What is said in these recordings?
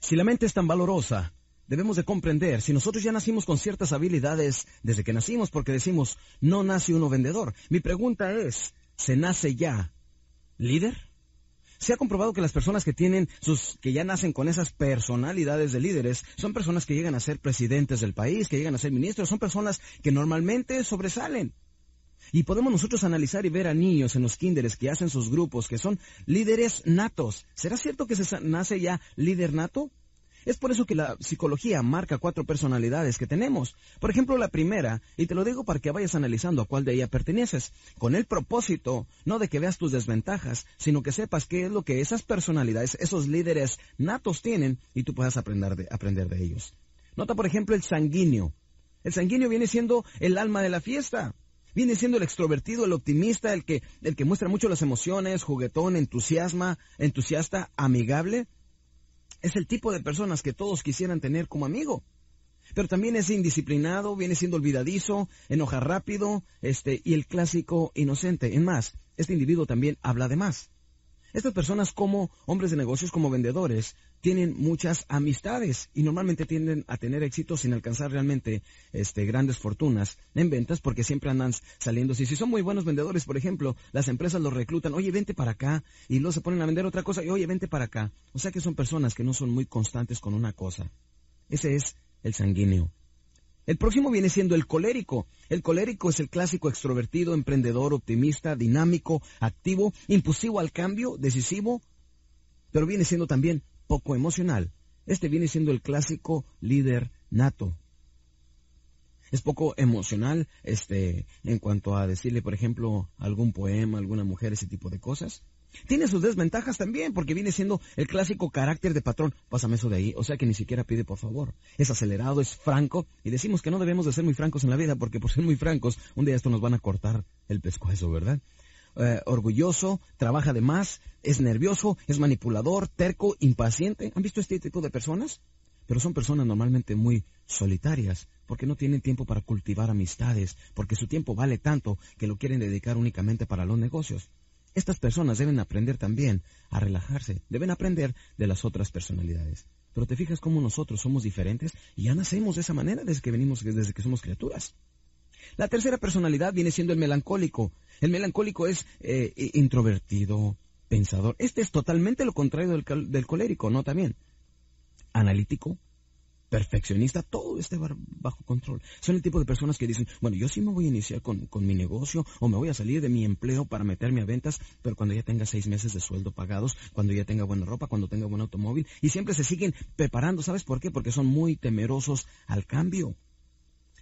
Si la mente es tan valorosa, debemos de comprender si nosotros ya nacimos con ciertas habilidades desde que nacimos porque decimos, no nace uno vendedor. Mi pregunta es, ¿se nace ya líder? Se ha comprobado que las personas que tienen sus, que ya nacen con esas personalidades de líderes, son personas que llegan a ser presidentes del país, que llegan a ser ministros, son personas que normalmente sobresalen. Y podemos nosotros analizar y ver a niños en los kinderes que hacen sus grupos, que son líderes natos. ¿Será cierto que se nace ya líder nato? Es por eso que la psicología marca cuatro personalidades que tenemos. Por ejemplo, la primera, y te lo digo para que vayas analizando a cuál de ella perteneces, con el propósito no de que veas tus desventajas, sino que sepas qué es lo que esas personalidades, esos líderes natos tienen y tú puedas aprender de, aprender de ellos. Nota, por ejemplo, el sanguíneo. El sanguíneo viene siendo el alma de la fiesta. Viene siendo el extrovertido, el optimista, el que, el que muestra mucho las emociones, juguetón, entusiasma, entusiasta, amigable es el tipo de personas que todos quisieran tener como amigo. Pero también es indisciplinado, viene siendo olvidadizo, enoja rápido, este, y el clásico inocente. En más, este individuo también habla de más. Estas personas como hombres de negocios, como vendedores, tienen muchas amistades y normalmente tienden a tener éxito sin alcanzar realmente este, grandes fortunas en ventas porque siempre andan saliendo. Si, si son muy buenos vendedores, por ejemplo, las empresas los reclutan, oye, vente para acá, y luego se ponen a vender otra cosa, y oye, vente para acá. O sea que son personas que no son muy constantes con una cosa. Ese es el sanguíneo. El próximo viene siendo el colérico. El colérico es el clásico extrovertido, emprendedor, optimista, dinámico, activo, impulsivo al cambio, decisivo, pero viene siendo también poco emocional. Este viene siendo el clásico líder nato. Es poco emocional, este, en cuanto a decirle, por ejemplo, algún poema, alguna mujer, ese tipo de cosas. Tiene sus desventajas también, porque viene siendo el clásico carácter de patrón. Pásame eso de ahí. O sea que ni siquiera pide por favor. Es acelerado, es franco. Y decimos que no debemos de ser muy francos en la vida, porque por ser muy francos, un día esto nos van a cortar el pescuezo, ¿verdad? Eh, orgulloso, trabaja de más, es nervioso, es manipulador, terco, impaciente. ¿Han visto este tipo de personas? Pero son personas normalmente muy solitarias, porque no tienen tiempo para cultivar amistades, porque su tiempo vale tanto que lo quieren dedicar únicamente para los negocios. Estas personas deben aprender también a relajarse, deben aprender de las otras personalidades. Pero te fijas cómo nosotros somos diferentes y ya nacemos de esa manera desde que venimos, desde que somos criaturas. La tercera personalidad viene siendo el melancólico. El melancólico es eh, introvertido, pensador. Este es totalmente lo contrario del, del colérico, ¿no? También. Analítico, perfeccionista, todo esté bajo control. Son el tipo de personas que dicen, bueno, yo sí me voy a iniciar con, con, mi negocio o me voy a salir de mi empleo para meterme a ventas, pero cuando ya tenga seis meses de sueldo pagados, cuando ya tenga buena ropa, cuando tenga buen automóvil, y siempre se siguen preparando. ¿Sabes por qué? Porque son muy temerosos al cambio.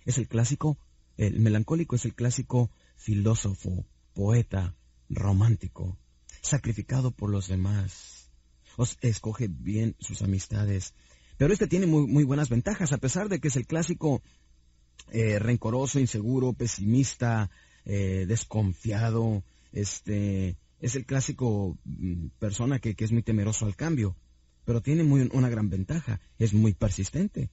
Es el clásico, el melancólico es el clásico filósofo, poeta, romántico, sacrificado por los demás. Os escoge bien sus amistades, pero este tiene muy, muy buenas ventajas, a pesar de que es el clásico eh, rencoroso, inseguro, pesimista, eh, desconfiado, este, es el clásico mm, persona que, que, es muy temeroso al cambio, pero tiene muy, una gran ventaja, es muy persistente.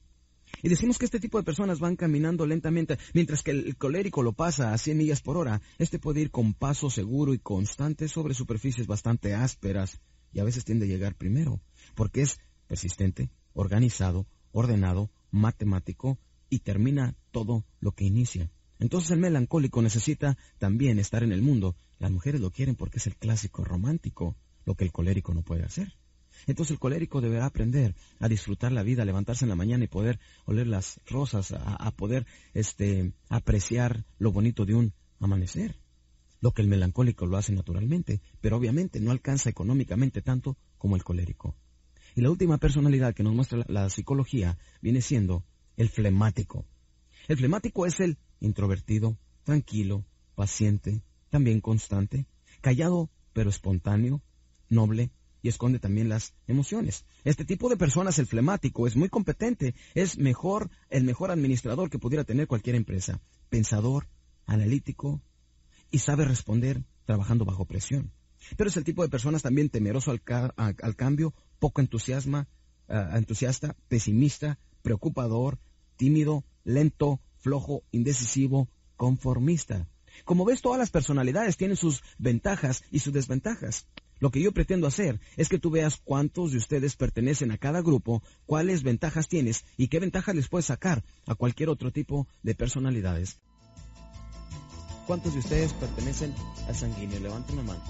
Y decimos que este tipo de personas van caminando lentamente, mientras que el colérico lo pasa a 100 millas por hora. Este puede ir con paso seguro y constante sobre superficies bastante ásperas y a veces tiende a llegar primero, porque es persistente, organizado, ordenado, matemático y termina todo lo que inicia. Entonces el melancólico necesita también estar en el mundo. Las mujeres lo quieren porque es el clásico romántico, lo que el colérico no puede hacer. Entonces el colérico deberá aprender a disfrutar la vida, a levantarse en la mañana y poder oler las rosas, a, poder este, apreciar lo bonito de un amanecer. Lo que el melancólico lo hace naturalmente, pero obviamente no alcanza económicamente tanto como el colérico. Y la última personalidad que nos muestra la, psicología viene siendo el flemático. El flemático es el introvertido, tranquilo, paciente, también constante, callado pero espontáneo, noble, y esconde también las emociones. Este tipo de personas, el flemático, es muy competente, es mejor, el mejor administrador que pudiera tener cualquier empresa. Pensador, analítico y sabe responder trabajando bajo presión. Pero es el tipo de personas también temeroso al, cambio, poco entusiasma, entusiasta, pesimista, preocupador, tímido, lento, flojo, indecisivo, conformista. Como ves, todas las personalidades tienen sus ventajas y sus desventajas. Lo que yo pretendo hacer es que tú veas cuántos de ustedes pertenecen a cada grupo, cuáles ventajas tienes y qué ventajas les puedes sacar a cualquier otro tipo de personalidades. ¿Cuántos de ustedes pertenecen al sanguíneo? Levanten la mano.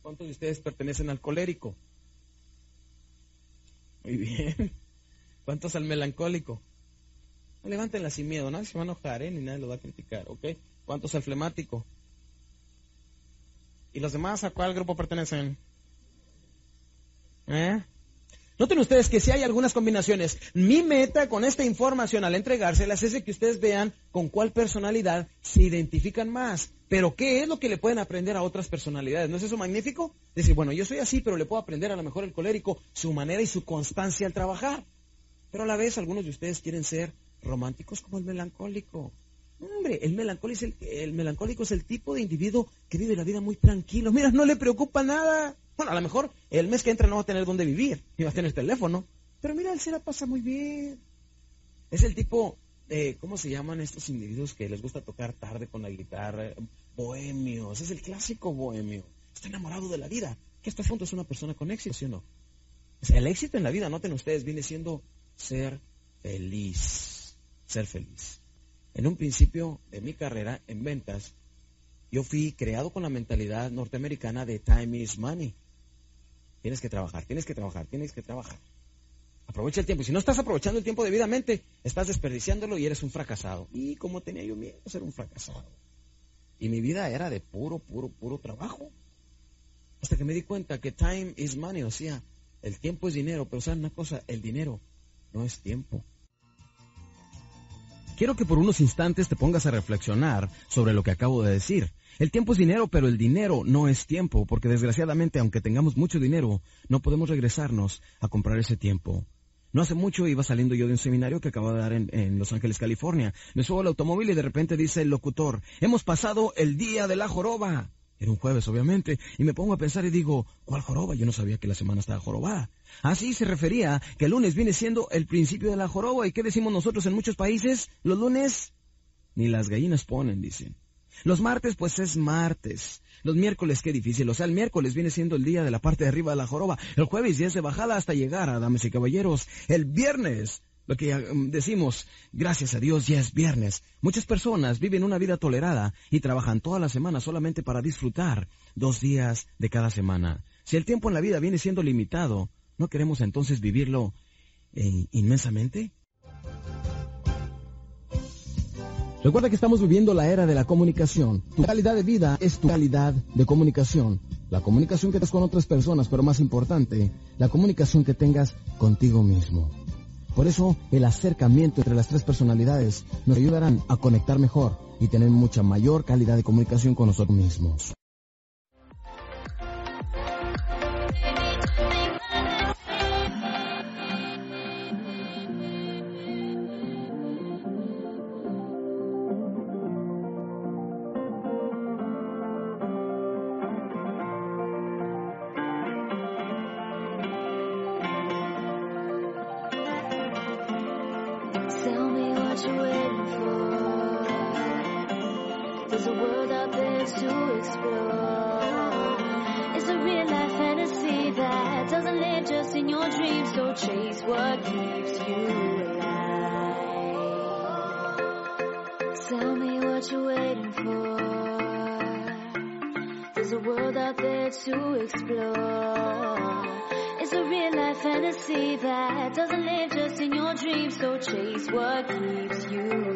¿Cuántos de ustedes pertenecen al colérico? Muy bien. ¿Cuántos al melancólico? No levántenla sin miedo, nadie se va a enojar, ¿eh? ni nadie lo va a criticar, ¿ok? ¿Cuántos al flemático? ¿Y los demás a cuál grupo pertenecen? ¿Eh? Noten ustedes que si hay algunas combinaciones. Mi meta con esta información al entregárselas es de que ustedes vean con cuál personalidad se identifican más. Pero ¿qué es lo que le pueden aprender a otras personalidades? ¿No es eso magnífico? Decir, bueno, yo soy así, pero le puedo aprender a lo mejor el colérico, su manera y su constancia al trabajar. Pero a la vez algunos de ustedes quieren ser románticos como el melancólico. Hombre, el melancólico, es el, el melancólico es el tipo de individuo que vive la vida muy tranquilo. Mira, no le preocupa nada. Bueno, a lo mejor el mes que entra no va a tener dónde vivir, ni va a tener teléfono. Pero mira, él se la pasa muy bien. Es el tipo de, ¿cómo se llaman estos individuos que les gusta tocar tarde con la guitarra? Bohemios, es el clásico bohemio. Está enamorado de la vida. Que hasta fondo es una persona con éxito, ¿sí o no? el éxito en la vida, noten ustedes, viene siendo ser feliz. Ser feliz. En un principio de mi carrera en ventas, yo fui creado con la mentalidad norteamericana de time is money. Tienes que trabajar, tienes que trabajar, tienes que trabajar. Aprovecha el tiempo. Y si no estás aprovechando el tiempo debidamente, estás desperdiciándolo y eres un fracasado. Y como tenía yo miedo ser un fracasado. Y mi vida era de puro, puro, puro trabajo. Hasta que me di cuenta que time is money, o sea, el tiempo es dinero, pero ¿saben una cosa? El dinero no es tiempo. Quiero que por unos instantes te pongas a reflexionar sobre lo que acabo de decir. El tiempo es dinero, pero el dinero no es tiempo, porque desgraciadamente, aunque tengamos mucho dinero, no podemos regresarnos a comprar ese tiempo. No hace mucho iba saliendo yo de un seminario que acaba de dar en, Los Ángeles, California. Me subo al automóvil y de repente dice el locutor, hemos pasado el día de la joroba. Era un jueves, obviamente, y me pongo a pensar y digo, ¿cuál joroba? Yo no sabía que la semana estaba jorobada. Así se refería que el lunes viene siendo el principio de la joroba. ¿Y qué decimos nosotros en muchos países? Los lunes ni las gallinas ponen, dicen. Los martes, pues es martes. Los miércoles, qué difícil. O sea, el miércoles viene siendo el día de la parte de arriba de la joroba. El jueves ya es de bajada hasta llegar a damas y caballeros. El viernes, lo que mm, decimos, gracias a Dios ya es viernes. Muchas personas viven una vida tolerada y trabajan toda la semana solamente para disfrutar dos días de cada semana. Si el tiempo en la vida viene siendo limitado, ¿no queremos entonces vivirlo eh, inmensamente? Recuerda que estamos viviendo la era de la comunicación. Tu calidad de vida es tu calidad de comunicación. La comunicación que tengas con otras personas, pero más importante, la comunicación que tengas contigo mismo. Por eso, el acercamiento entre las tres personalidades nos ayudarán a conectar mejor y tener mucha mayor calidad de comunicación con nosotros mismos. what you're waiting for. There's a world out there to explore. It's a real life fantasy that doesn't live just in your dreams. So chase what keeps you alive. Tell me what you're waiting for. There's a world out there to explore. It's a real life fantasy that doesn't live just in your dreams. So chase what keeps you